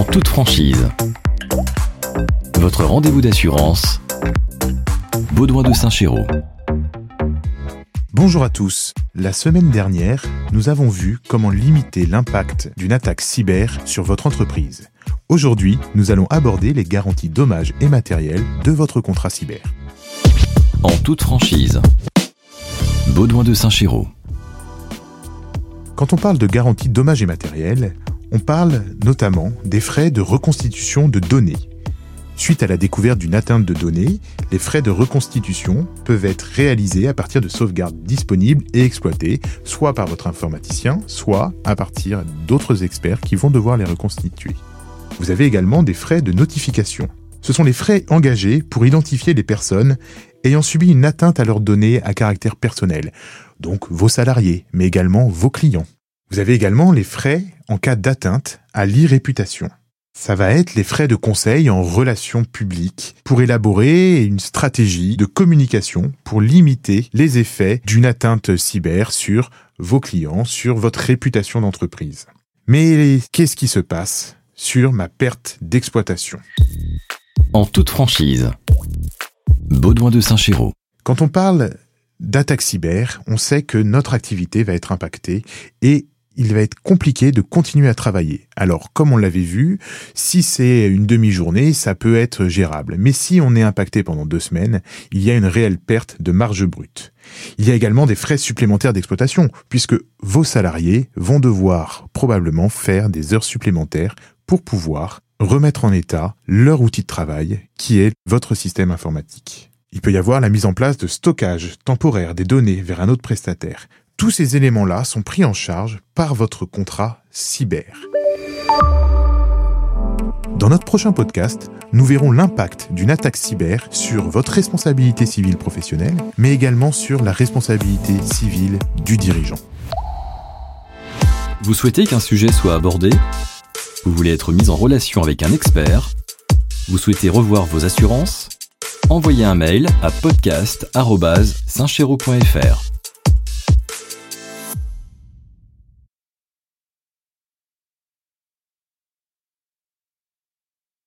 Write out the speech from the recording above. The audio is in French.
en toute franchise. Votre rendez-vous d'assurance, Baudouin de Saint-Chéraud. Bonjour à tous. La semaine dernière, nous avons vu comment limiter l'impact d'une attaque cyber sur votre entreprise. Aujourd'hui, nous allons aborder les garanties dommages et matériels de votre contrat cyber. En toute franchise, Baudouin de Saint-Chéraud. Quand on parle de garantie dommages et matériels, on parle notamment des frais de reconstitution de données. Suite à la découverte d'une atteinte de données, les frais de reconstitution peuvent être réalisés à partir de sauvegardes disponibles et exploitées, soit par votre informaticien, soit à partir d'autres experts qui vont devoir les reconstituer. Vous avez également des frais de notification. Ce sont les frais engagés pour identifier les personnes ayant subi une atteinte à leurs données à caractère personnel, donc vos salariés, mais également vos clients. Vous avez également les frais en cas d'atteinte à l'e-réputation. Ça va être les frais de conseil en relations publiques pour élaborer une stratégie de communication pour limiter les effets d'une atteinte cyber sur vos clients, sur votre réputation d'entreprise. Mais qu'est-ce qui se passe sur ma perte d'exploitation? En toute franchise, Baudouin de Saint-Chéraud. Quand on parle d'attaque cyber, on sait que notre activité va être impactée et il va être compliqué de continuer à travailler. Alors, comme on l'avait vu, si c'est une demi-journée, ça peut être gérable. Mais si on est impacté pendant deux semaines, il y a une réelle perte de marge brute. Il y a également des frais supplémentaires d'exploitation, puisque vos salariés vont devoir probablement faire des heures supplémentaires pour pouvoir remettre en état leur outil de travail, qui est votre système informatique. Il peut y avoir la mise en place de stockage temporaire des données vers un autre prestataire. Tous ces éléments-là sont pris en charge par votre contrat cyber. Dans notre prochain podcast, nous verrons l'impact d'une attaque cyber sur votre responsabilité civile professionnelle, mais également sur la responsabilité civile du dirigeant. Vous souhaitez qu'un sujet soit abordé? Vous voulez être mis en relation avec un expert? Vous souhaitez revoir vos assurances? Envoyez un mail à podcast.saintchéraud.fr.